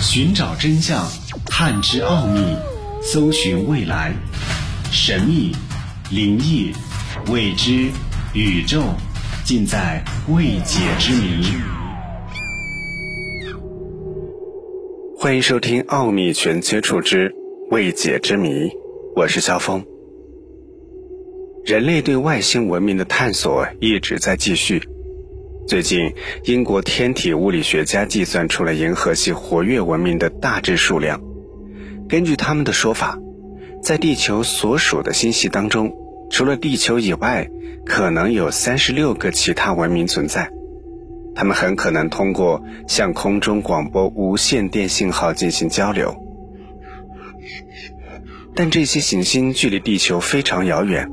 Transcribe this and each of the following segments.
寻找真相，探知奥秘，搜寻未来，神秘、灵异、未知、宇宙，尽在未解之谜。欢迎收听《奥秘全接触之未解之谜》，我是肖峰。人类对外星文明的探索一直在继续。最近，英国天体物理学家计算出了银河系活跃文明的大致数量。根据他们的说法，在地球所属的星系当中，除了地球以外，可能有三十六个其他文明存在。他们很可能通过向空中广播无线电信号进行交流。但这些行星距离地球非常遥远，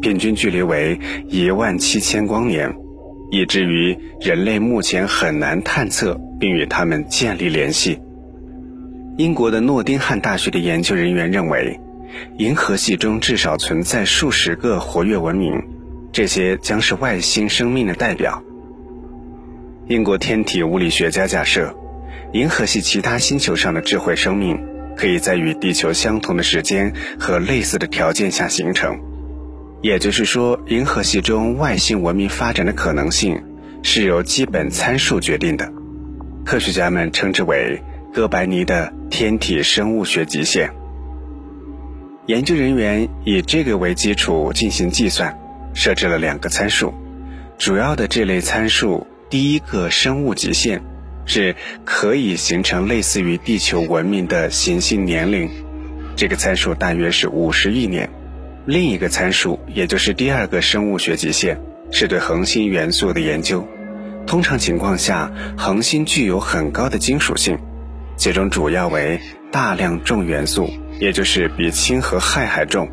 平均距离为一万七千光年。以至于人类目前很难探测并与他们建立联系。英国的诺丁汉大学的研究人员认为，银河系中至少存在数十个活跃文明，这些将是外星生命的代表。英国天体物理学家假设，银河系其他星球上的智慧生命可以在与地球相同的时间和类似的条件下形成。也就是说，银河系中外星文明发展的可能性是由基本参数决定的。科学家们称之为哥白尼的天体生物学极限。研究人员以这个为基础进行计算，设置了两个参数。主要的这类参数，第一个生物极限是可以形成类似于地球文明的行星年龄，这个参数大约是五十亿年。另一个参数，也就是第二个生物学极限，是对恒星元素的研究。通常情况下，恒星具有很高的金属性，其中主要为大量重元素，也就是比氢和氦还重。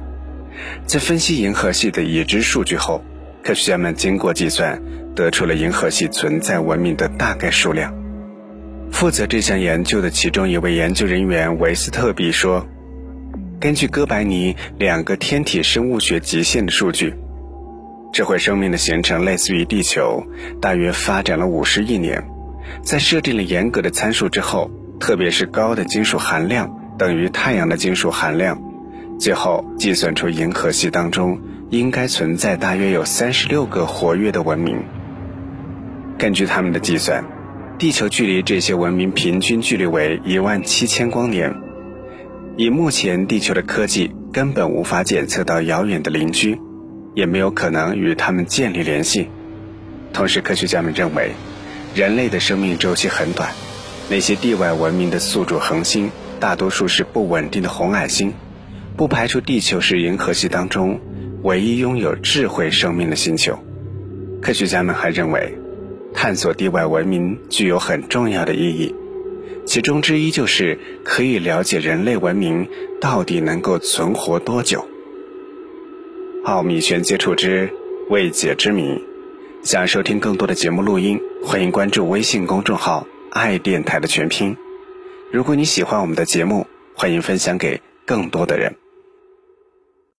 在分析银河系的已知数据后，科学家们经过计算，得出了银河系存在文明的大概数量。负责这项研究的其中一位研究人员维斯特比说。根据哥白尼两个天体生物学极限的数据，智慧生命的形成类似于地球，大约发展了五十亿年。在设定了严格的参数之后，特别是高的金属含量等于太阳的金属含量，最后计算出银河系当中应该存在大约有三十六个活跃的文明。根据他们的计算，地球距离这些文明平均距离为一万七千光年。以目前地球的科技，根本无法检测到遥远的邻居，也没有可能与他们建立联系。同时，科学家们认为，人类的生命周期很短，那些地外文明的宿主恒星，大多数是不稳定的红矮星，不排除地球是银河系当中唯一拥有智慧生命的星球。科学家们还认为，探索地外文明具有很重要的意义。其中之一就是可以了解人类文明到底能够存活多久。奥秘全接触之未解之谜，想收听更多的节目录音，欢迎关注微信公众号“爱电台”的全拼。如果你喜欢我们的节目，欢迎分享给更多的人。